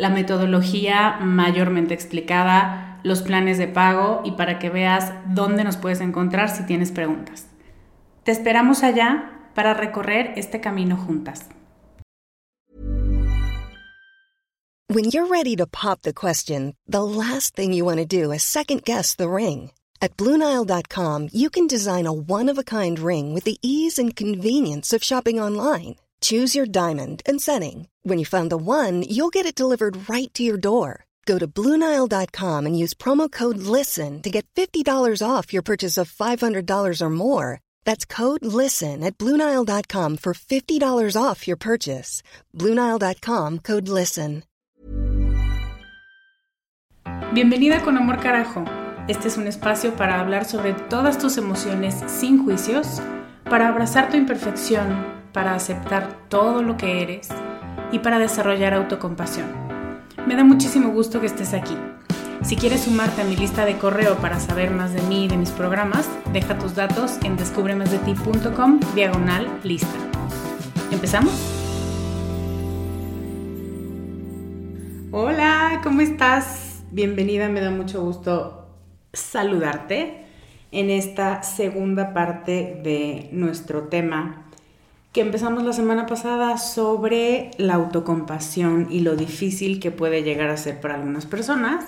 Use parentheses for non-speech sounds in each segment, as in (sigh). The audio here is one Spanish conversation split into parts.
la metodología mayormente explicada, los planes de pago y para que veas dónde nos puedes encontrar si tienes preguntas. Te esperamos allá para recorrer este camino juntas. When you're ready to pop the question, the last thing you want to do is second guess the ring. At BlueNile.com, you can design a one-of-a-kind ring with the ease and convenience of shopping online. Choose your diamond and setting. When you find the one, you'll get it delivered right to your door. Go to Bluenile.com and use promo code LISTEN to get $50 off your purchase of $500 or more. That's code LISTEN at Bluenile.com for $50 off your purchase. Bluenile.com code LISTEN. Bienvenida con Amor Carajo. Este es un espacio para hablar sobre todas tus emociones sin juicios, para abrazar tu imperfección, para aceptar todo lo que eres y para desarrollar autocompasión. Me da muchísimo gusto que estés aquí. Si quieres sumarte a mi lista de correo para saber más de mí y de mis programas, deja tus datos en descubremasdeti.com diagonal lista. ¿Empezamos? Hola, ¿cómo estás? Bienvenida, me da mucho gusto saludarte en esta segunda parte de nuestro tema que empezamos la semana pasada sobre la autocompasión y lo difícil que puede llegar a ser para algunas personas.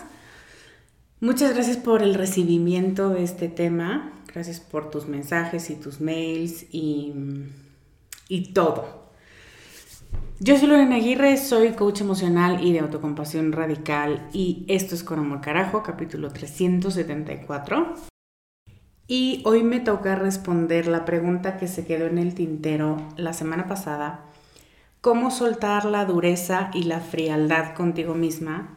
Muchas gracias por el recibimiento de este tema, gracias por tus mensajes y tus mails y, y todo. Yo soy Lorena Aguirre, soy coach emocional y de autocompasión radical y esto es Con Amor Carajo, capítulo 374. Y hoy me toca responder la pregunta que se quedó en el tintero la semana pasada, ¿cómo soltar la dureza y la frialdad contigo misma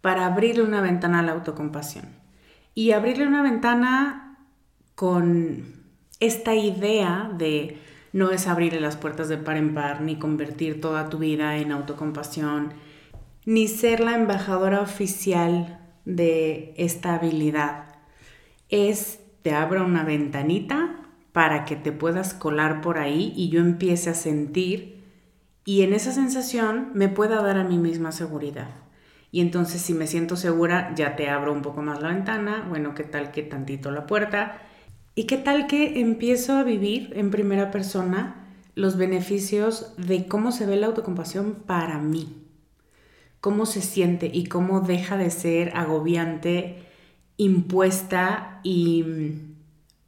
para abrirle una ventana a la autocompasión? Y abrirle una ventana con esta idea de no es abrirle las puertas de par en par, ni convertir toda tu vida en autocompasión, ni ser la embajadora oficial de esta habilidad. Es te abra una ventanita para que te puedas colar por ahí y yo empiece a sentir y en esa sensación me pueda dar a mí misma seguridad. Y entonces si me siento segura, ya te abro un poco más la ventana, bueno, ¿qué tal que tantito la puerta? ¿Y qué tal que empiezo a vivir en primera persona los beneficios de cómo se ve la autocompasión para mí? ¿Cómo se siente y cómo deja de ser agobiante impuesta y mm,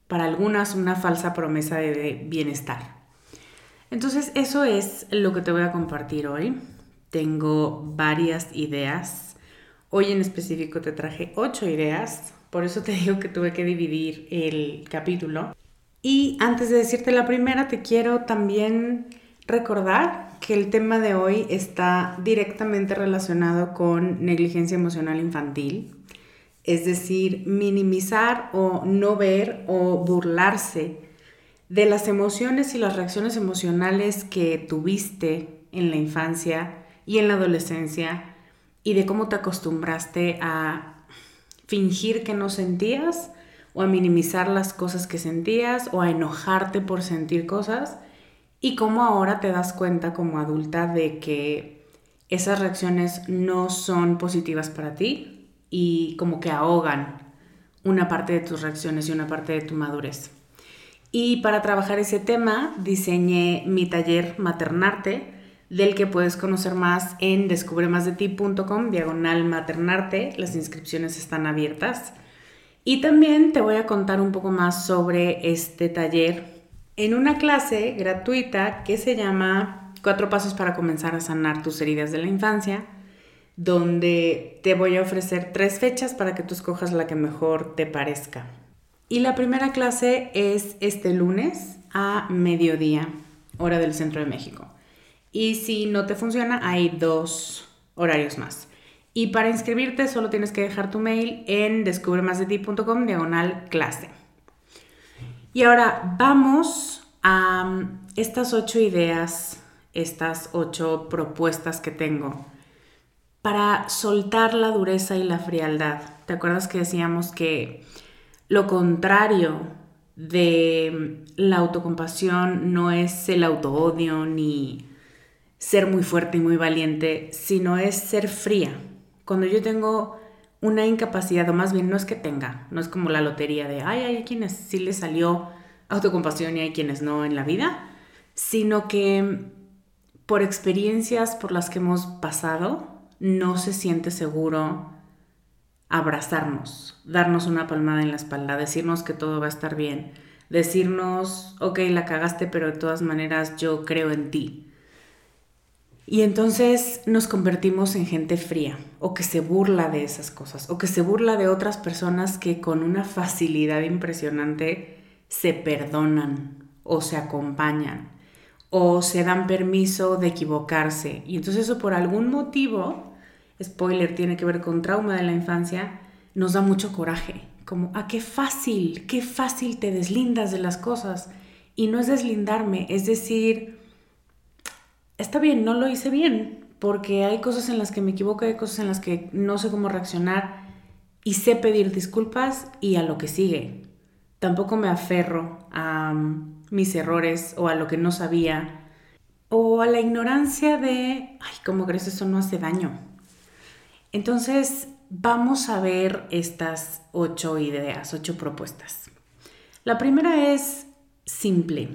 para algunas una falsa promesa de bienestar. Entonces eso es lo que te voy a compartir hoy. Tengo varias ideas. Hoy en específico te traje ocho ideas, por eso te (laughs) digo que tuve que dividir el capítulo. Y antes de decirte la primera, te quiero también recordar que el tema de hoy está directamente relacionado con negligencia emocional infantil es decir, minimizar o no ver o burlarse de las emociones y las reacciones emocionales que tuviste en la infancia y en la adolescencia y de cómo te acostumbraste a fingir que no sentías o a minimizar las cosas que sentías o a enojarte por sentir cosas y cómo ahora te das cuenta como adulta de que esas reacciones no son positivas para ti y como que ahogan una parte de tus reacciones y una parte de tu madurez. Y para trabajar ese tema diseñé mi taller Maternarte, del que puedes conocer más en descubremasdeti.com, diagonal maternarte. Las inscripciones están abiertas. Y también te voy a contar un poco más sobre este taller en una clase gratuita que se llama Cuatro Pasos para comenzar a sanar tus heridas de la infancia, donde te voy a ofrecer tres fechas para que tú escojas la que mejor te parezca. Y la primera clase es este lunes a mediodía, hora del centro de México. Y si no te funciona, hay dos horarios más. Y para inscribirte solo tienes que dejar tu mail en descubremasdeti.com diagonal clase. Y ahora vamos a um, estas ocho ideas, estas ocho propuestas que tengo para soltar la dureza y la frialdad. ¿Te acuerdas que decíamos que lo contrario de la autocompasión no es el autoodio ni ser muy fuerte y muy valiente, sino es ser fría. Cuando yo tengo una incapacidad, o más bien no es que tenga, no es como la lotería de, ay, hay quienes sí les salió autocompasión y hay quienes no en la vida, sino que por experiencias por las que hemos pasado, no se siente seguro abrazarnos, darnos una palmada en la espalda, decirnos que todo va a estar bien, decirnos, ok, la cagaste, pero de todas maneras yo creo en ti. Y entonces nos convertimos en gente fría o que se burla de esas cosas o que se burla de otras personas que con una facilidad impresionante se perdonan o se acompañan o se dan permiso de equivocarse. Y entonces eso por algún motivo spoiler, tiene que ver con trauma de la infancia, nos da mucho coraje. Como, ah, qué fácil, qué fácil te deslindas de las cosas. Y no es deslindarme, es decir, está bien, no lo hice bien, porque hay cosas en las que me equivoco, hay cosas en las que no sé cómo reaccionar y sé pedir disculpas y a lo que sigue. Tampoco me aferro a mis errores o a lo que no sabía o a la ignorancia de, ay, ¿cómo crees eso no hace daño? Entonces, vamos a ver estas ocho ideas, ocho propuestas. La primera es simple.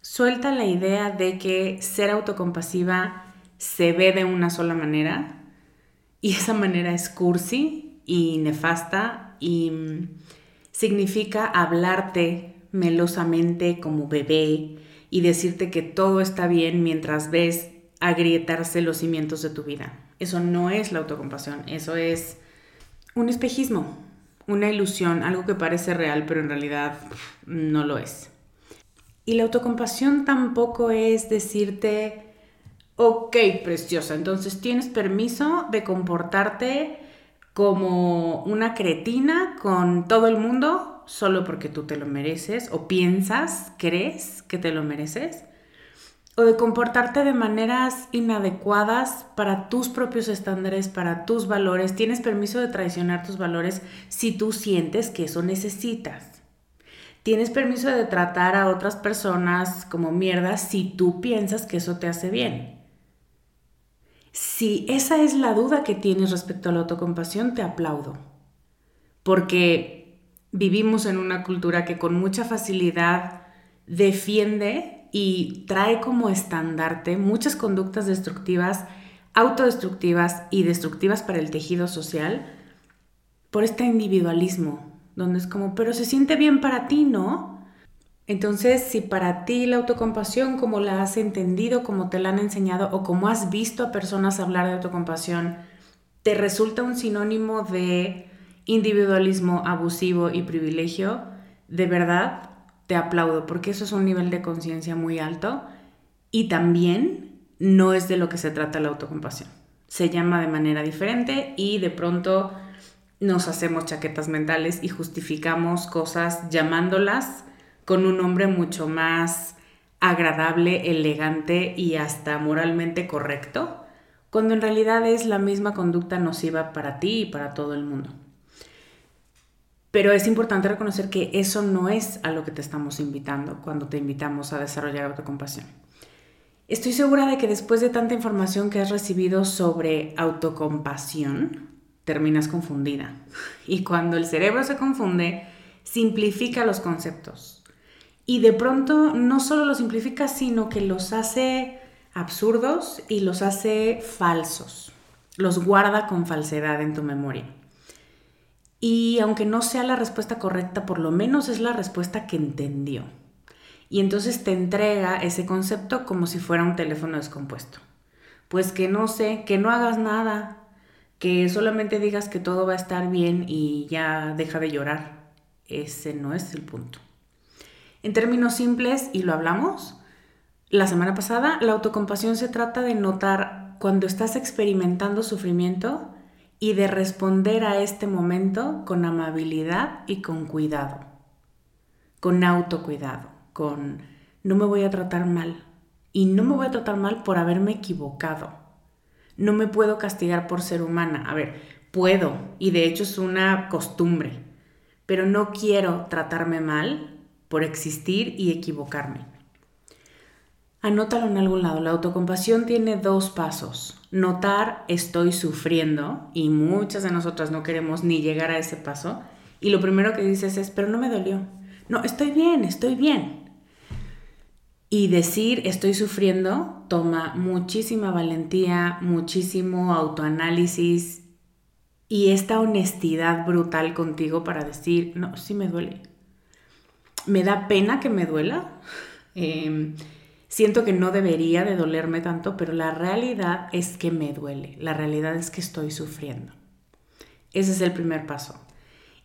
Suelta la idea de que ser autocompasiva se ve de una sola manera y esa manera es cursi y nefasta y mm, significa hablarte melosamente como bebé y decirte que todo está bien mientras ves agrietarse los cimientos de tu vida. Eso no es la autocompasión, eso es un espejismo, una ilusión, algo que parece real pero en realidad no lo es. Y la autocompasión tampoco es decirte, ok, preciosa, entonces tienes permiso de comportarte como una cretina con todo el mundo solo porque tú te lo mereces o piensas, crees que te lo mereces o de comportarte de maneras inadecuadas para tus propios estándares, para tus valores. Tienes permiso de traicionar tus valores si tú sientes que eso necesitas. Tienes permiso de tratar a otras personas como mierda si tú piensas que eso te hace bien. Si esa es la duda que tienes respecto a la autocompasión, te aplaudo. Porque vivimos en una cultura que con mucha facilidad defiende y trae como estandarte muchas conductas destructivas, autodestructivas y destructivas para el tejido social por este individualismo, donde es como, pero se siente bien para ti, ¿no? Entonces, si para ti la autocompasión, como la has entendido, como te la han enseñado o como has visto a personas hablar de autocompasión, te resulta un sinónimo de individualismo abusivo y privilegio, de verdad, te aplaudo porque eso es un nivel de conciencia muy alto y también no es de lo que se trata la autocompasión. Se llama de manera diferente y de pronto nos hacemos chaquetas mentales y justificamos cosas llamándolas con un nombre mucho más agradable, elegante y hasta moralmente correcto, cuando en realidad es la misma conducta nociva para ti y para todo el mundo. Pero es importante reconocer que eso no es a lo que te estamos invitando cuando te invitamos a desarrollar autocompasión. Estoy segura de que después de tanta información que has recibido sobre autocompasión, terminas confundida. (laughs) Y cuando el cerebro se confunde, simplifica los conceptos. Y de pronto no solo los simplifica, sino que los hace absurdos y los hace falsos. Los guarda con falsedad en tu memoria. Y aunque no sea la respuesta correcta, por lo menos es la respuesta que entendió. Y entonces te entrega ese concepto como si fuera un teléfono descompuesto. Pues que no sé, que no hagas nada, que solamente digas que todo va a estar bien y ya deja de llorar. Ese no es el punto. En términos simples, y lo hablamos la semana pasada, la autocompasión se trata de notar cuando estás experimentando sufrimiento y de responder a este momento con amabilidad y con cuidado, con autocuidado, con no me voy a tratar mal y no me voy a tratar mal por haberme equivocado. No me puedo castigar por ser humana. A ver, puedo y de hecho es una costumbre, pero no quiero tratarme mal por existir y equivocarme. Anótalo en algún lado. La autocompasión tiene dos pasos. Notar estoy sufriendo y muchas de nosotras no queremos ni llegar a ese paso. Y lo primero que dices es, pero no me dolió. No, estoy bien, estoy bien. Y decir estoy sufriendo toma muchísima valentía, muchísimo autoanálisis y esta honestidad brutal contigo para decir, no, sí me duele. Me da pena que me duela. Eh, Siento que no debería de dolerme tanto, pero la realidad es que me duele, la realidad es que estoy sufriendo. Ese es el primer paso.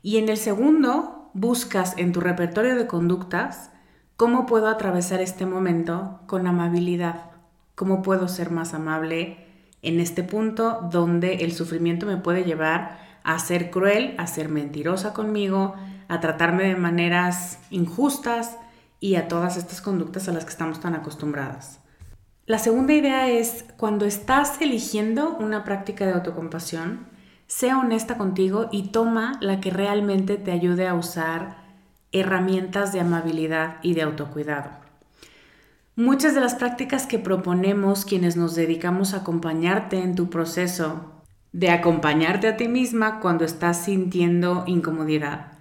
Y en el segundo, buscas en tu repertorio de conductas cómo puedo atravesar este momento con amabilidad, cómo puedo ser más amable en este punto donde el sufrimiento me puede llevar a ser cruel, a ser mentirosa conmigo, a tratarme de maneras injustas, y a todas estas conductas a las que estamos tan acostumbradas. La segunda idea es, cuando estás eligiendo una práctica de autocompasión, sea honesta contigo y toma la que realmente te ayude a usar herramientas de amabilidad y de autocuidado. Muchas de las prácticas que proponemos quienes nos dedicamos a acompañarte en tu proceso de acompañarte a ti misma cuando estás sintiendo incomodidad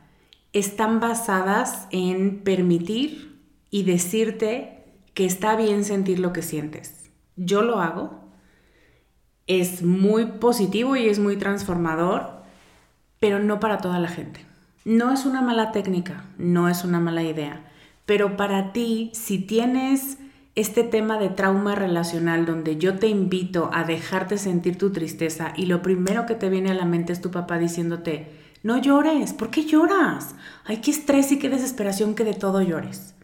están basadas en permitir y decirte que está bien sentir lo que sientes. Yo lo hago. Es muy positivo y es muy transformador, pero no para toda la gente. No es una mala técnica, no es una mala idea, pero para ti, si tienes este tema de trauma relacional donde yo te invito a dejarte sentir tu tristeza y lo primero que te viene a la mente es tu papá diciéndote, no llores, ¿por qué lloras? Ay, qué estrés y qué desesperación que de todo llores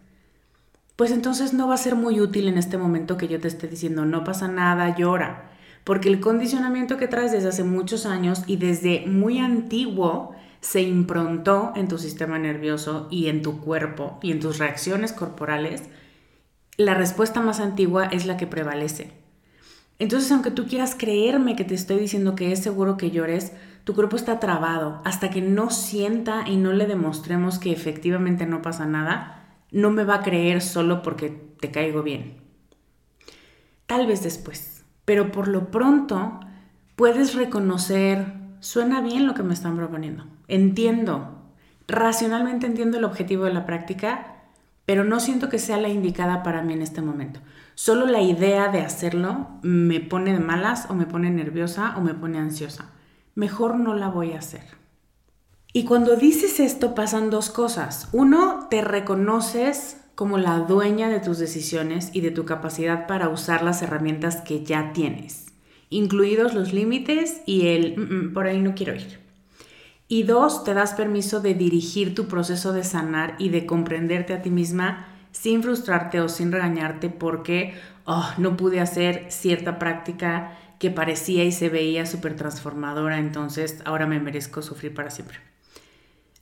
pues entonces no va a ser muy útil en este momento que yo te esté diciendo, no pasa nada, llora. Porque el condicionamiento que traes desde hace muchos años y desde muy antiguo se improntó en tu sistema nervioso y en tu cuerpo y en tus reacciones corporales, la respuesta más antigua es la que prevalece. Entonces, aunque tú quieras creerme que te estoy diciendo que es seguro que llores, tu cuerpo está trabado. Hasta que no sienta y no le demostremos que efectivamente no pasa nada, no me va a creer solo porque te caigo bien. Tal vez después, pero por lo pronto puedes reconocer, suena bien lo que me están proponiendo, entiendo, racionalmente entiendo el objetivo de la práctica, pero no siento que sea la indicada para mí en este momento. Solo la idea de hacerlo me pone de malas o me pone nerviosa o me pone ansiosa. Mejor no la voy a hacer. Y cuando dices esto pasan dos cosas. Uno, te reconoces como la dueña de tus decisiones y de tu capacidad para usar las herramientas que ya tienes, incluidos los límites y el mm, mm, por ahí no quiero ir. Y dos, te das permiso de dirigir tu proceso de sanar y de comprenderte a ti misma sin frustrarte o sin regañarte porque oh, no pude hacer cierta práctica que parecía y se veía súper transformadora, entonces ahora me merezco sufrir para siempre.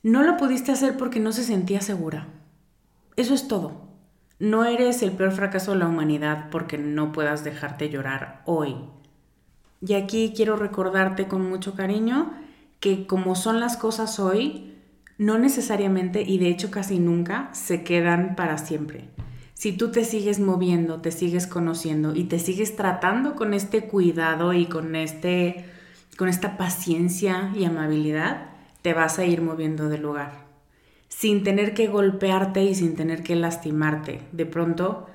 No lo pudiste hacer porque no se sentía segura. Eso es todo. No eres el peor fracaso de la humanidad porque no puedas dejarte llorar hoy. Y aquí quiero recordarte con mucho cariño que como son las cosas hoy, no necesariamente y de hecho casi nunca se quedan para siempre. Si tú te sigues moviendo, te sigues conociendo y te sigues tratando con este cuidado y con, este, con esta paciencia y amabilidad, te vas a ir moviendo del lugar. Sin tener que golpearte y sin tener que lastimarte. De pronto,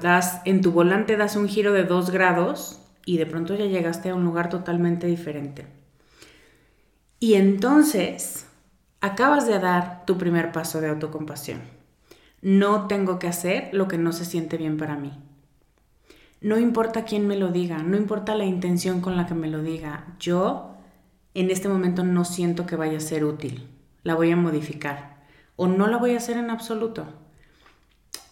das, en tu volante das un giro de dos grados y de pronto ya llegaste a un lugar totalmente diferente. Y entonces acabas de dar tu primer paso de autocompasión. No tengo que hacer lo que no se siente bien para mí. No importa quién me lo diga, no importa la intención con la que me lo diga, yo en este momento no siento que vaya a ser útil. La voy a modificar o no la voy a hacer en absoluto.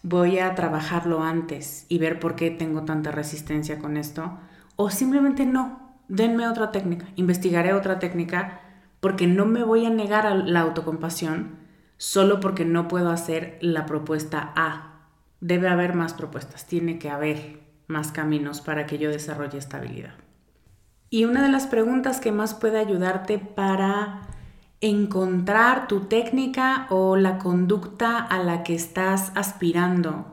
Voy a trabajarlo antes y ver por qué tengo tanta resistencia con esto o simplemente no. Denme otra técnica, investigaré otra técnica porque no me voy a negar a la autocompasión solo porque no puedo hacer la propuesta A. Debe haber más propuestas, tiene que haber más caminos para que yo desarrolle estabilidad. Y una de las preguntas que más puede ayudarte para encontrar tu técnica o la conducta a la que estás aspirando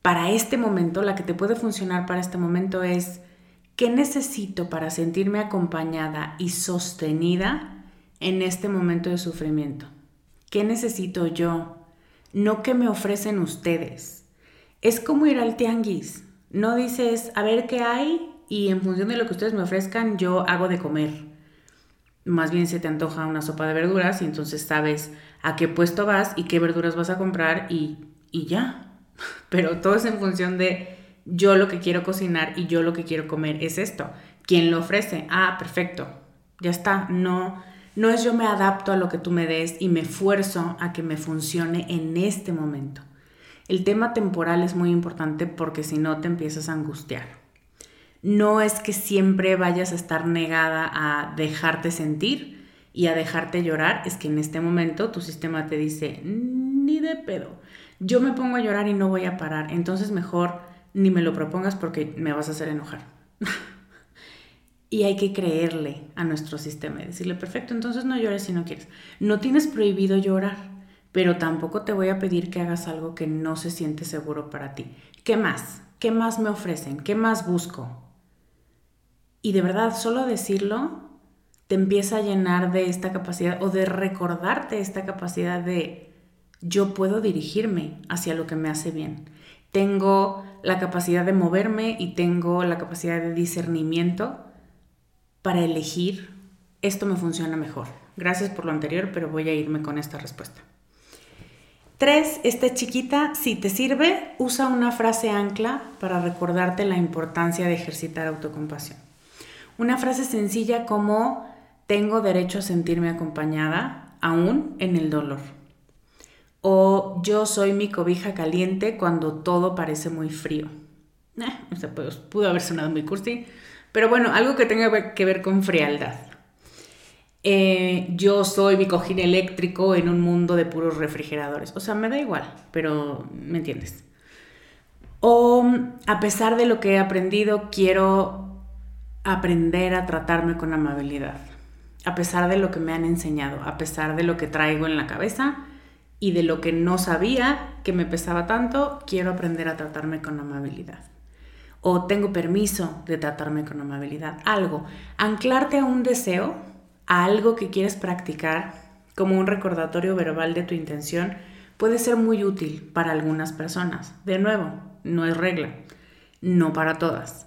para este momento, la que te puede funcionar para este momento es ¿Qué necesito para sentirme acompañada y sostenida en este momento de sufrimiento? ¿Qué necesito yo? No que me ofrecen ustedes. Es como ir al tianguis. No dices, a ver qué hay y en función de lo que ustedes me ofrezcan, yo hago de comer. Más bien se te antoja una sopa de verduras y entonces sabes a qué puesto vas y qué verduras vas a comprar y, y ya. (laughs) Pero todo es en función de yo lo que quiero cocinar y yo lo que quiero comer es esto. ¿Quién lo ofrece? Ah, perfecto. Ya está. No, no es yo me adapto a lo que tú me des y me esfuerzo a que me funcione en este momento. El tema temporal es muy importante porque si no te empiezas a angustiar. No es que siempre vayas a estar negada a dejarte sentir y a dejarte llorar, es que en este momento tu sistema te dice, ni de pedo, yo me pongo a llorar y no voy a parar, entonces mejor ni me lo propongas porque me vas a hacer enojar. (laughs) y hay que creerle a nuestro sistema y decirle, perfecto, entonces no llores si no quieres. No tienes prohibido llorar, pero tampoco te voy a pedir que hagas algo que no se siente seguro para ti. ¿Qué más? ¿Qué más me ofrecen? ¿Qué más busco? Y de verdad, solo decirlo te empieza a llenar de esta capacidad o de recordarte esta capacidad de yo puedo dirigirme hacia lo que me hace bien tengo la capacidad de moverme y tengo la capacidad de discernimiento para elegir esto me funciona mejor. Gracias por lo anterior, pero voy a irme con esta respuesta. Tres, esta chiquita, si te sirve, usa una frase ancla para recordarte la importancia de ejercitar autocompasión. Una frase sencilla como tengo derecho a sentirme acompañada aún en el dolor o yo soy mi cobija caliente cuando todo parece muy frío. Eh, pudo haber sonado muy cursi, pero bueno, algo que tenga que ver con frialdad. Eh, yo soy mi cojín eléctrico en un mundo de puros refrigeradores. O sea, me da igual, pero me entiendes. O a pesar de lo que he aprendido, quiero aprender a tratarme con amabilidad. A pesar de lo que me han enseñado, a pesar de lo que traigo en la cabeza, y de lo que no sabía que me pesaba tanto, quiero aprender a tratarme con amabilidad. O tengo permiso de tratarme con amabilidad. Algo. Anclarte a un deseo, a algo que quieres practicar, como un recordatorio verbal de tu intención, puede ser muy útil para algunas personas. De nuevo, no es regla. No para todas.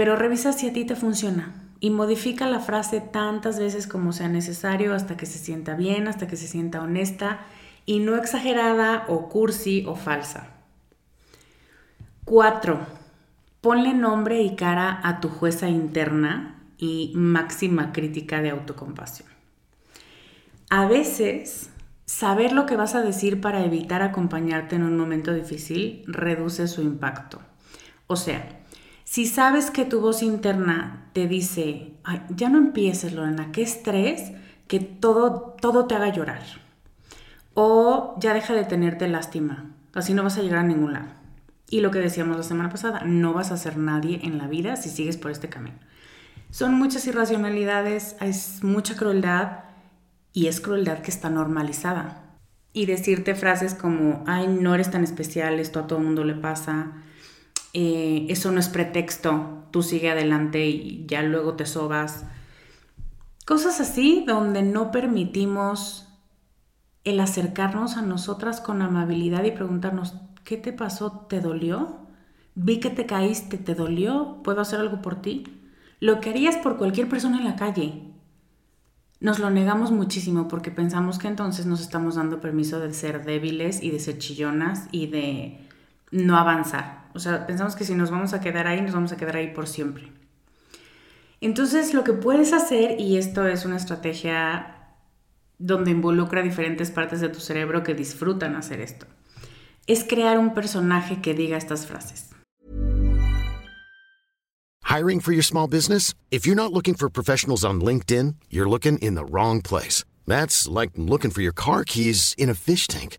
Pero revisa si a ti te funciona y modifica la frase tantas veces como sea necesario hasta que se sienta bien, hasta que se sienta honesta y no exagerada o cursi o falsa. 4. Ponle nombre y cara a tu jueza interna y máxima crítica de autocompasión. A veces, saber lo que vas a decir para evitar acompañarte en un momento difícil reduce su impacto. O sea, si sabes que tu voz interna te dice, ya no empieces, Lorena, qué estrés, que todo, todo te haga llorar o ya deja de tenerte lástima. Así no vas a llegar a ningún lado. Y lo que decíamos la semana pasada, no vas a ser nadie en la vida si sigues por este camino. Son muchas irracionalidades, es mucha crueldad y es crueldad que está normalizada. Y decirte frases como, ay, no eres tan especial, esto a todo el mundo le pasa, eh, eso no es pretexto, tú sigue adelante y ya luego te sobas. Cosas así donde no permitimos el acercarnos a nosotras con amabilidad y preguntarnos, ¿qué te pasó? ¿Te dolió? Vi que te caíste, ¿te dolió? ¿Puedo hacer algo por ti? Lo que harías por cualquier persona en la calle. Nos lo negamos muchísimo porque pensamos que entonces nos estamos dando permiso de ser débiles y de ser chillonas y de no avanzar. O sea, pensamos que si nos vamos a quedar ahí, nos vamos a quedar ahí por siempre. Entonces, lo que puedes hacer, y esto es una estrategia donde involucra diferentes partes de tu cerebro que disfrutan hacer esto, es crear un personaje que diga estas frases. Hiring for your small business? If you're not looking for professionals on LinkedIn, you're looking in the wrong place. That's like looking for your car keys in a fish tank.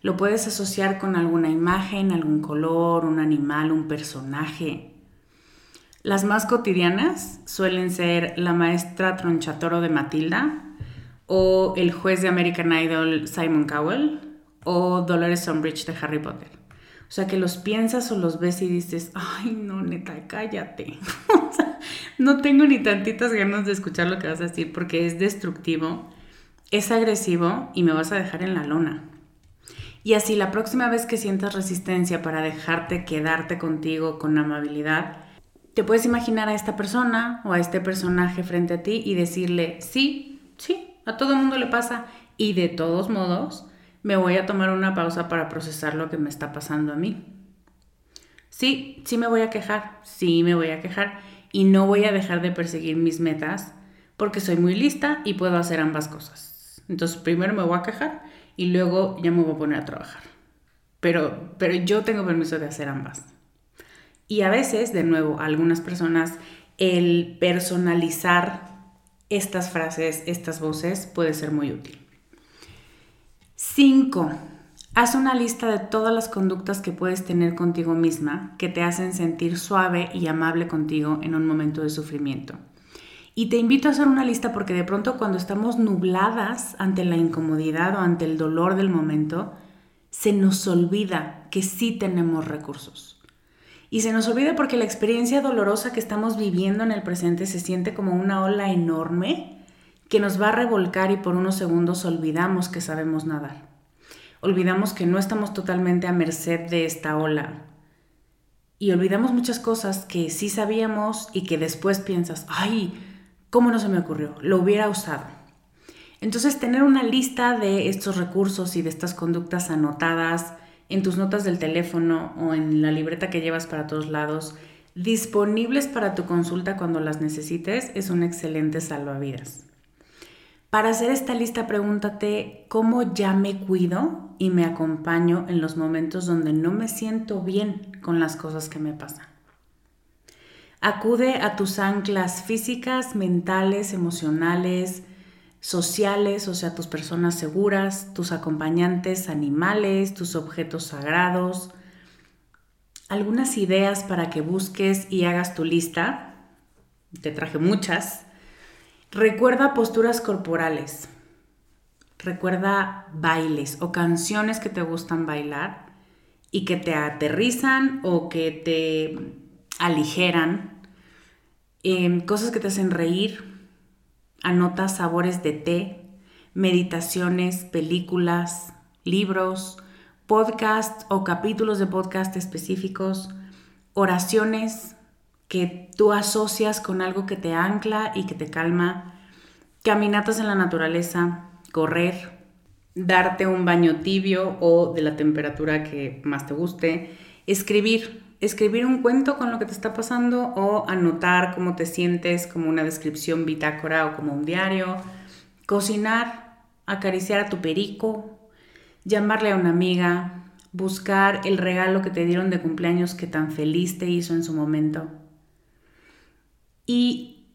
Lo puedes asociar con alguna imagen, algún color, un animal, un personaje. Las más cotidianas suelen ser la maestra tronchatoro de Matilda, o el juez de American Idol Simon Cowell, o Dolores Umbridge de Harry Potter. O sea, que los piensas o los ves y dices, ay, no, neta, cállate. (laughs) no tengo ni tantitas ganas de escuchar lo que vas a decir porque es destructivo, es agresivo y me vas a dejar en la lona. Y así la próxima vez que sientas resistencia para dejarte quedarte contigo con amabilidad, te puedes imaginar a esta persona o a este personaje frente a ti y decirle, sí, sí, a todo el mundo le pasa y de todos modos me voy a tomar una pausa para procesar lo que me está pasando a mí. Sí, sí me voy a quejar, sí me voy a quejar y no voy a dejar de perseguir mis metas porque soy muy lista y puedo hacer ambas cosas. Entonces primero me voy a quejar y luego ya me voy a poner a trabajar. Pero, pero yo tengo permiso de hacer ambas. Y a veces, de nuevo, algunas personas, el personalizar estas frases, estas voces, puede ser muy útil. 5. Haz una lista de todas las conductas que puedes tener contigo misma que te hacen sentir suave y amable contigo en un momento de sufrimiento. Y te invito a hacer una lista porque de pronto cuando estamos nubladas ante la incomodidad o ante el dolor del momento, se nos olvida que sí tenemos recursos. Y se nos olvida porque la experiencia dolorosa que estamos viviendo en el presente se siente como una ola enorme que nos va a revolcar y por unos segundos olvidamos que sabemos nadar. Olvidamos que no estamos totalmente a merced de esta ola. Y olvidamos muchas cosas que sí sabíamos y que después piensas, ay, ¿cómo no se me ocurrió? Lo hubiera usado. Entonces, tener una lista de estos recursos y de estas conductas anotadas, en tus notas del teléfono o en la libreta que llevas para todos lados, disponibles para tu consulta cuando las necesites, es un excelente salvavidas. Para hacer esta lista, pregúntate cómo ya me cuido y me acompaño en los momentos donde no me siento bien con las cosas que me pasan. Acude a tus anclas físicas, mentales, emocionales, sociales, o sea, tus personas seguras, tus acompañantes animales, tus objetos sagrados, algunas ideas para que busques y hagas tu lista. Te traje muchas. Recuerda posturas corporales. Recuerda bailes o canciones que te gustan bailar y que te aterrizan o que te aligeran. Em, cosas que te hacen reír, Anota sabores de té, meditaciones, películas, libros, podcasts o capítulos de podcast específicos, oraciones que tú asocias con algo que te ancla y que te calma, caminatas en la naturaleza, correr, darte un baño tibio o de la temperatura que más te guste, escribir, escribir un cuento con lo que te está pasando o anotar cómo te sientes como una descripción bitácora o como un diario, cocinar, acariciar a tu perico, llamarle a una amiga, buscar el regalo que te dieron de cumpleaños que tan feliz te hizo en su momento. Y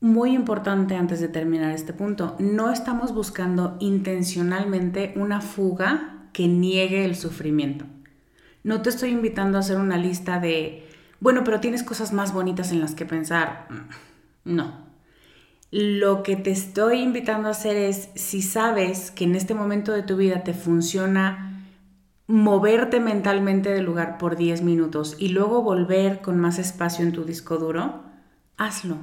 muy importante antes de terminar este punto, no estamos buscando intencionalmente una fuga que niegue el sufrimiento. No te estoy invitando a hacer una lista de, bueno, pero tienes cosas más bonitas en las que pensar. No. Lo que te estoy invitando a hacer es, si sabes que en este momento de tu vida te funciona moverte mentalmente del lugar por 10 minutos y luego volver con más espacio en tu disco duro, hazlo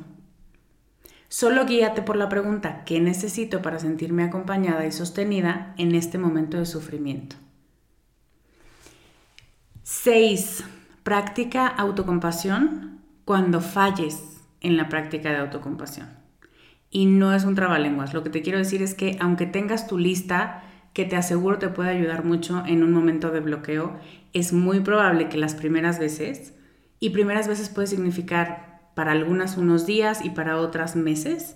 Solo guíate por la pregunta, ¿qué necesito para sentirme acompañada y sostenida en este momento de sufrimiento? 6. Practica autocompasión cuando falles en la práctica de autocompasión. Y no es un trabalenguas. Lo que te quiero decir es que aunque tengas tu lista, que te aseguro te puede ayudar mucho en un momento de bloqueo, es muy probable que las primeras veces, y primeras veces puede significar para algunas unos días y para otras meses.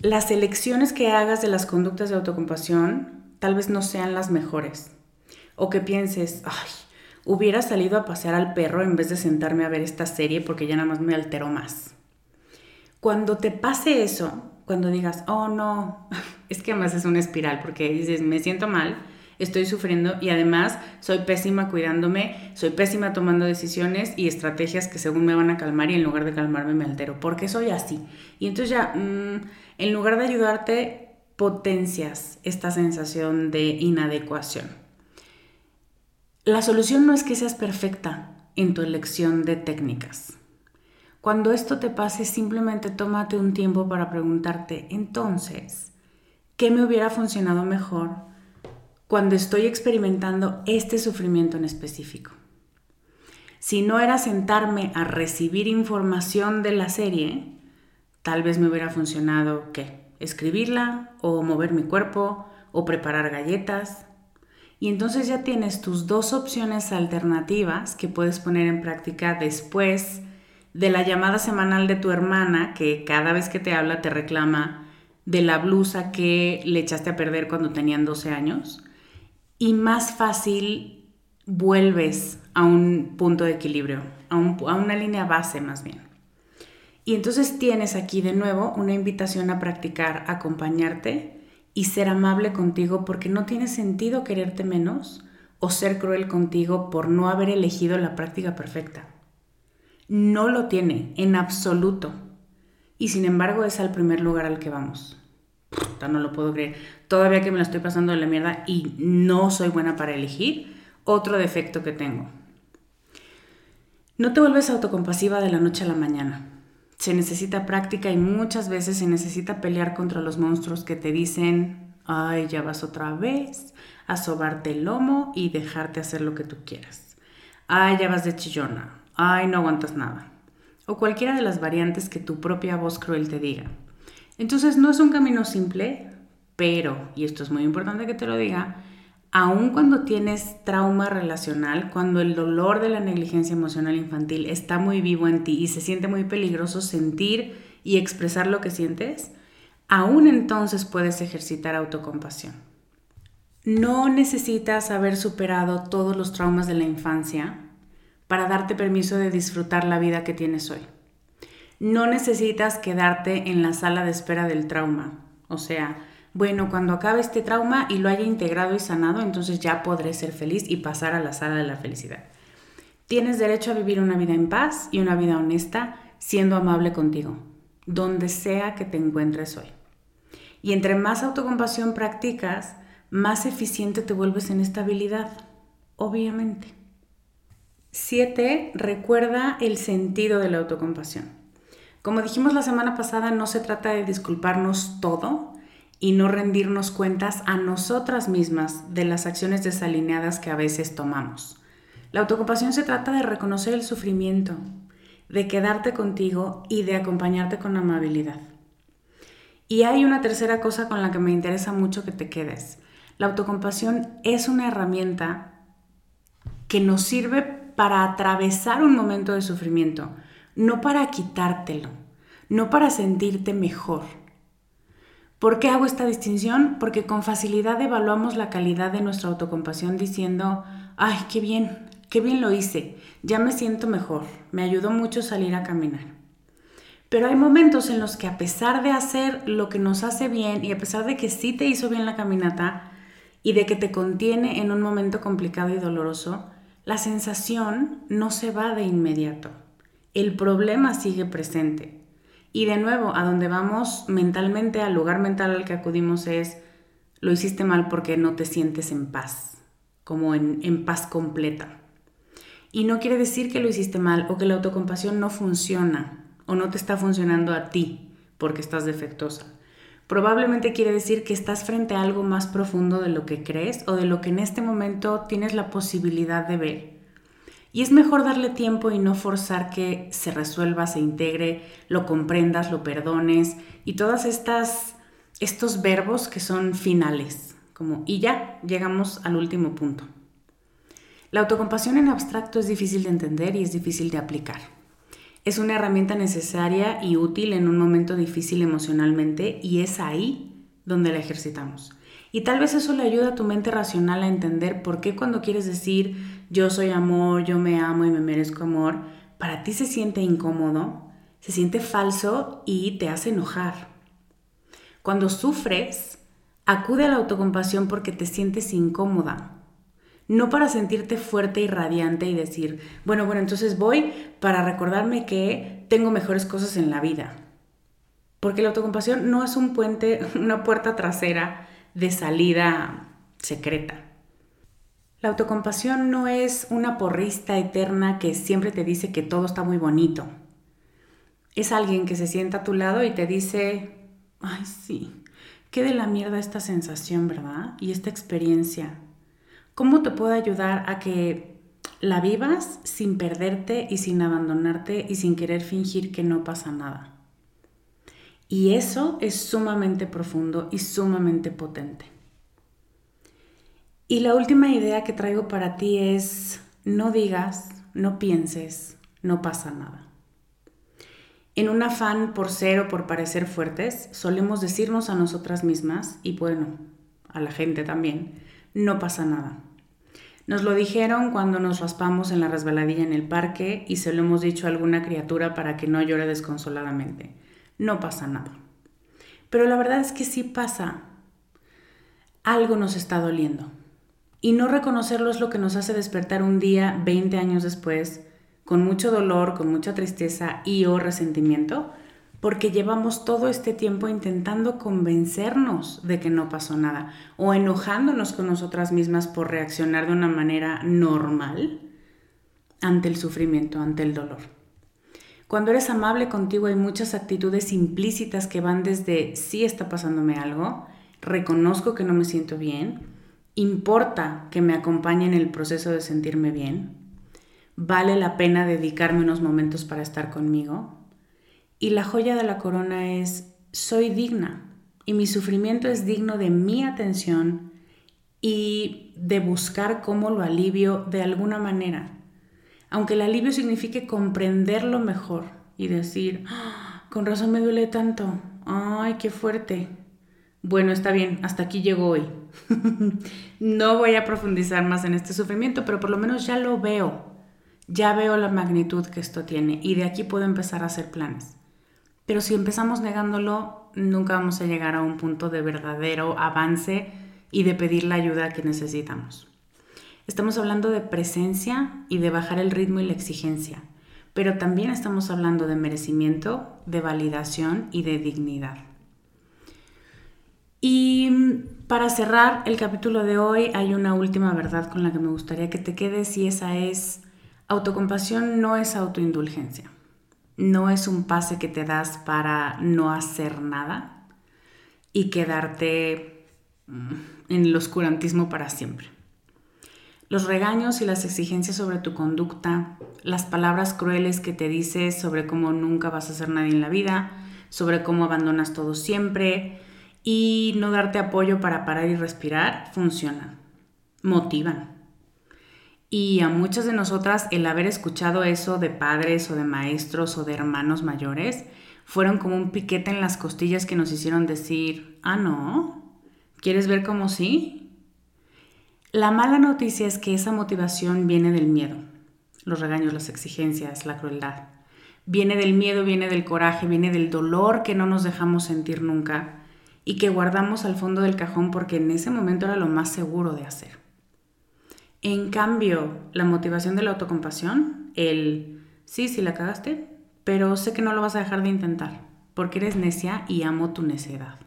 Las elecciones que hagas de las conductas de autocompasión tal vez no sean las mejores. O que pienses, ay, hubiera salido a pasear al perro en vez de sentarme a ver esta serie porque ya nada más me alteró más. Cuando te pase eso, cuando digas, oh no, (laughs) es que además es una espiral porque dices, me siento mal, estoy sufriendo y además soy pésima cuidándome, soy pésima tomando decisiones y estrategias que según me van a calmar y en lugar de calmarme me altero. porque soy así? Y entonces ya, mm, en lugar de ayudarte, potencias esta sensación de inadecuación. La solución no es que seas perfecta en tu elección de técnicas. Cuando esto te pase, simplemente tómate un tiempo para preguntarte, entonces, ¿qué me hubiera funcionado mejor cuando estoy experimentando este sufrimiento en específico. Si no era sentarme a recibir información de la serie, tal vez me hubiera funcionado, ¿qué? Escribirla o mover mi cuerpo o preparar galletas. Y entonces ya tienes tus dos opciones alternativas que puedes poner en práctica después de la llamada semanal de tu hermana que cada vez que te habla te reclama de la blusa que le echaste a perder cuando tenían 12 años y más fácil vuelves a un punto de equilibrio, a, una línea base más bien. Y entonces tienes aquí de nuevo una invitación a practicar, acompañarte y ser amable contigo porque no tiene sentido quererte menos o ser cruel contigo por no haber elegido la práctica perfecta. No lo tiene en absoluto. Y sin embargo es al primer lugar al que vamos no lo puedo creer. Todavía que me la estoy pasando de la mierda y no soy buena para elegir, otro defecto que tengo. No te vuelves autocompasiva de la noche a la mañana. Se necesita práctica y muchas veces se necesita pelear contra los monstruos que te dicen, ay, ya vas otra vez a sobarte el lomo y dejarte hacer lo que tú quieras. Ay, ya vas de chillona. Ay, no aguantas nada. O cualquiera de las variantes que tu propia voz cruel te diga. Entonces no es un camino simple, pero, y esto es muy importante que te lo diga, aun cuando tienes trauma relacional, cuando el dolor de la negligencia emocional infantil está muy vivo en ti y se siente muy peligroso sentir y expresar lo que sientes, aún entonces puedes ejercitar autocompasión. No necesitas haber superado todos los traumas de la infancia para darte permiso de disfrutar la vida que tienes hoy no necesitas quedarte en la sala de espera del trauma. O sea, bueno, cuando acabe este trauma y lo haya integrado y sanado, entonces ya podré ser feliz y pasar a la sala de la felicidad. Tienes derecho a vivir una vida en paz y una vida honesta siendo amable contigo, donde sea que te encuentres hoy. Y entre más autocompasión practicas, más eficiente te vuelves en esta habilidad, obviamente. 7. Recuerda el sentido de la autocompasión. Como dijimos la semana pasada, no se trata de disculparnos todo y no rendirnos cuentas a nosotras mismas de las acciones desalineadas que a veces tomamos. La autocompasión se trata de reconocer el sufrimiento, de quedarte contigo y de acompañarte con amabilidad. Y hay una tercera cosa con la que me interesa mucho que te quedes. La autocompasión es una herramienta que nos sirve para atravesar un momento de sufrimiento, no para quitártelo, no para sentirte mejor. ¿Por qué hago esta distinción? Porque con facilidad evaluamos la calidad de nuestra autocompasión diciendo, ay, qué bien, qué bien lo hice, ya me siento mejor, me ayudó mucho salir a caminar. Pero hay momentos en los que a pesar de hacer lo que nos hace bien y a pesar de que sí te hizo bien la caminata y de que te contiene en un momento complicado y doloroso, la sensación no se va de inmediato. El problema sigue presente. Y de nuevo, a donde vamos mentalmente, al lugar mental al que acudimos es, lo hiciste mal porque no te sientes en paz, como en, paz completa. Y no quiere decir que lo hiciste mal o que la autocompasión no funciona o no te está funcionando a ti porque estás defectuosa. Probablemente quiere decir que estás frente a algo más profundo de lo que crees o de lo que en este momento tienes la posibilidad de ver. Y es mejor darle tiempo y no forzar que se resuelva, se integre, lo comprendas, lo perdones y todas estas estos verbos que son finales, como y ya llegamos al último punto. La autocompasión en abstracto es difícil de entender y es difícil de aplicar. Es una herramienta necesaria y útil en un momento difícil emocionalmente y es ahí donde la ejercitamos. Y tal vez eso le ayuda a tu mente racional a entender por qué cuando quieres decir yo soy amor, yo me amo y me merezco amor, para ti se siente incómodo, se siente falso y te hace enojar. Cuando sufres, acude a la autocompasión porque te sientes incómoda, no para sentirte fuerte y radiante y decir, bueno, bueno, entonces voy para recordarme que tengo mejores cosas en la vida. Porque la autocompasión no es un puente, (laughs) una puerta trasera de salida secreta. La autocompasión no es una porrista eterna que siempre te dice que todo está muy bonito. Es alguien que se sienta a tu lado y te dice, ay sí, qué de la mierda esta sensación, ¿verdad? Y esta experiencia. ¿Cómo te puedo ayudar a que la vivas sin perderte y sin abandonarte y sin querer fingir que no pasa nada? Y eso es sumamente profundo y sumamente potente. Y la última idea que traigo para ti es, no digas, no pienses, no pasa nada. En un afán por ser o por parecer fuertes, solemos decirnos a nosotras mismas, y bueno, a la gente también, no pasa nada. Nos lo dijeron cuando nos raspamos en la resbaladilla en el parque y se lo hemos dicho a alguna criatura para que no llore desconsoladamente. No pasa nada. Pero la verdad es que sí pasa. Algo nos está doliendo. Y no reconocerlo es lo que nos hace despertar un día, 20 años después, con mucho dolor, con mucha tristeza y o resentimiento, porque llevamos todo este tiempo intentando convencernos de que no pasó nada o enojándonos con nosotras mismas por reaccionar de una manera normal ante el sufrimiento, ante el dolor. Cuando eres amable contigo hay muchas actitudes implícitas que van desde sí está pasándome algo, reconozco que no me siento bien, importa que me acompañe en el proceso de sentirme bien, vale la pena dedicarme unos momentos para estar conmigo, y la joya de la corona es, soy digna y mi sufrimiento es digno de mi atención y de buscar cómo lo alivio de alguna manera. Aunque el alivio signifique comprenderlo mejor y decir, ah, con razón me duele tanto, ay, qué fuerte. Bueno, está bien, hasta aquí llego hoy. (laughs) no voy a profundizar más en este sufrimiento, pero por lo menos ya lo veo. Ya veo la magnitud que esto tiene y de aquí puedo empezar a hacer planes. Pero si empezamos negándolo, nunca vamos a llegar a un punto de verdadero avance y de pedir la ayuda que necesitamos. Estamos hablando de presencia y de bajar el ritmo y la exigencia, pero también estamos hablando de merecimiento, de validación y de dignidad. Y para cerrar el capítulo de hoy hay una última verdad con la que me gustaría que te quedes y esa es, autocompasión no es autoindulgencia no es un pase que te das para no hacer nada y quedarte mm, en el oscurantismo para siempre. Los regaños y las exigencias sobre tu conducta, las palabras crueles que te dices sobre cómo nunca vas a ser nadie en la vida, sobre cómo abandonas todo siempre y no darte apoyo para parar y respirar, funcionan, motivan y a muchas de nosotras el haber escuchado eso de padres o de maestros o de hermanos mayores fueron como un piquete en las costillas que nos hicieron decir, ah, no, ¿quieres ver cómo sí? La mala noticia es que esa motivación viene del miedo, los regaños, las exigencias, la crueldad. Viene del miedo, viene del coraje, viene del dolor que no nos dejamos sentir nunca y que guardamos al fondo del cajón porque en ese momento era lo más seguro de hacer. En cambio, la motivación de la autocompasión, el sí, sí la cagaste, pero sé que no lo vas a dejar de intentar porque eres necia y amo tu necedad.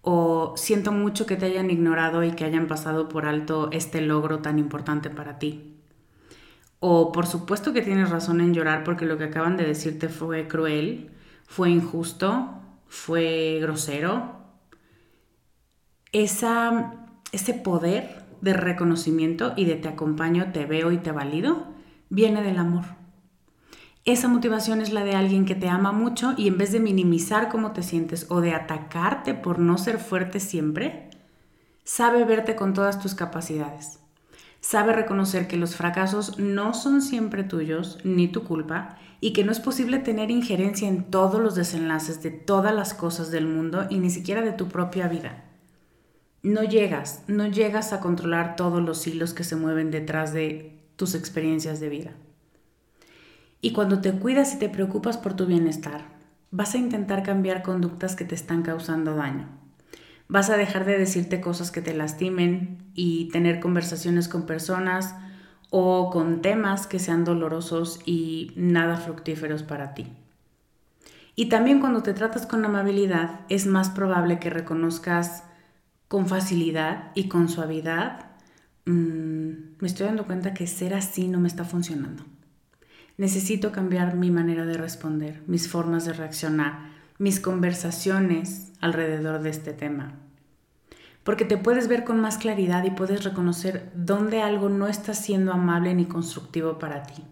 O siento mucho que te hayan ignorado y que hayan pasado por alto este logro tan importante para ti. O por supuesto que tienes razón en llorar porque lo que acaban de decirte fue cruel, fue injusto, fue grosero. Esa, ese poder de reconocimiento y de te acompaño, te veo y te valido viene del amor. Esa motivación es la de alguien que te ama mucho y en vez de minimizar cómo te sientes o de atacarte por no ser fuerte siempre, sabe verte con todas tus capacidades. Sabe reconocer que los fracasos no son siempre tuyos ni tu culpa y que no es posible tener injerencia en todos los desenlaces de todas las cosas del mundo y ni siquiera de tu propia vida. No llegas, no llegas a controlar todos los hilos que se mueven detrás de tus experiencias de vida. Y cuando te cuidas y te preocupas por tu bienestar, vas a intentar cambiar conductas que te están causando daño. Vas a dejar de decirte cosas que te lastimen y tener conversaciones con personas o con temas que sean dolorosos y nada fructíferos para ti. Y también cuando te tratas con amabilidad, es más probable que reconozcas con facilidad y con suavidad, mm, me estoy dando cuenta que ser así no me está funcionando. Necesito cambiar mi manera de responder, mis formas de reaccionar, mis conversaciones alrededor de este tema porque te puedes ver con más claridad y puedes reconocer dónde algo no está siendo amable ni constructivo para ti.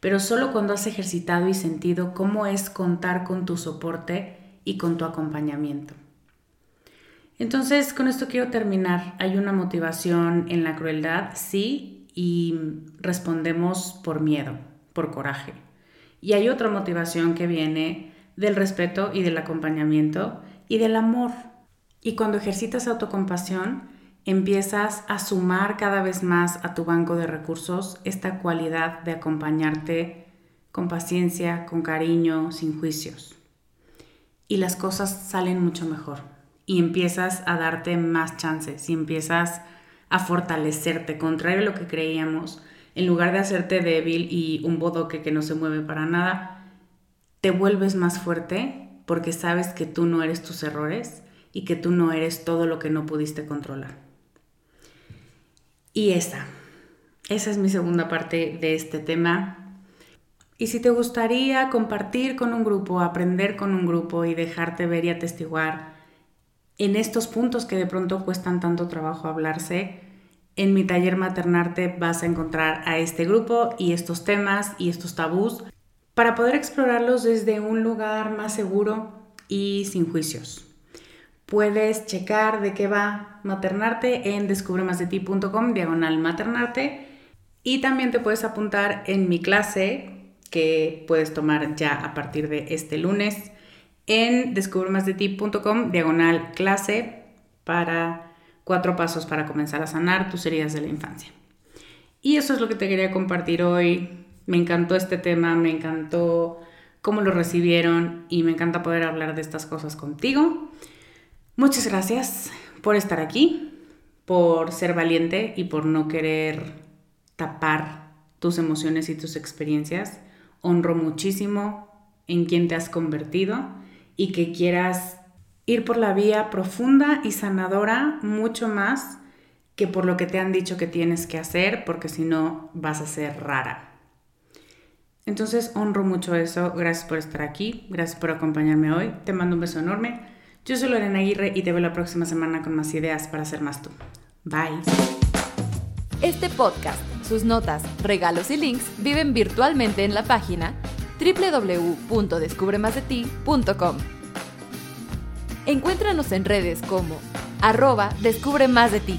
Pero solo cuando has ejercitado y sentido cómo es contar con tu soporte y con tu acompañamiento. Entonces, con esto quiero terminar. Hay una motivación en la crueldad, sí, y respondemos por miedo, por coraje. Y hay otra motivación que viene del respeto y del acompañamiento y del amor, y cuando ejercitas autocompasión, empiezas a sumar cada vez más a tu banco de recursos esta cualidad de acompañarte con paciencia, con cariño, sin juicios. Y las cosas salen mucho mejor. Y empiezas a darte más chances y empiezas a fortalecerte, contrario a lo que creíamos. En lugar de hacerte débil y un bodoque que no se mueve para nada, te vuelves más fuerte porque sabes que tú no eres tus errores y que tú no eres todo lo que no pudiste controlar. Y esa, esa es mi segunda parte de este tema. Y si te gustaría compartir con un grupo, aprender con un grupo y dejarte ver y atestiguar en estos puntos que de pronto cuestan tanto trabajo hablarse, en mi taller Maternarte vas a encontrar a este grupo y estos temas y estos tabús para poder explorarlos desde un lugar más seguro y sin juicios. Puedes checar de qué va maternarte en descubremasdeti.com diagonal maternarte y también te puedes apuntar en mi clase que puedes tomar ya a partir de este lunes en descubremasdeti.com diagonal clase para cuatro pasos para comenzar a sanar tus heridas de la infancia. Y eso es lo que te quería compartir hoy. Me encantó este tema, me encantó cómo lo recibieron y me encanta poder hablar de estas cosas contigo. Muchas gracias por estar aquí, por ser valiente y por no querer tapar tus emociones y tus experiencias. Honro muchísimo en quien te has convertido y que quieras ir por la vía profunda y sanadora mucho más que por lo que te han dicho que tienes que hacer, porque si no vas a ser rara. Entonces honro mucho eso. Gracias por estar aquí, gracias por acompañarme hoy. Te mando un beso enorme. Yo soy Lorena Aguirre y te veo la próxima semana con más ideas para ser más tú. Bye. Este podcast, sus notas, regalos y links viven virtualmente en la página www.descubremasdeti.com. Encuéntranos en redes como arroba descubre más de ti.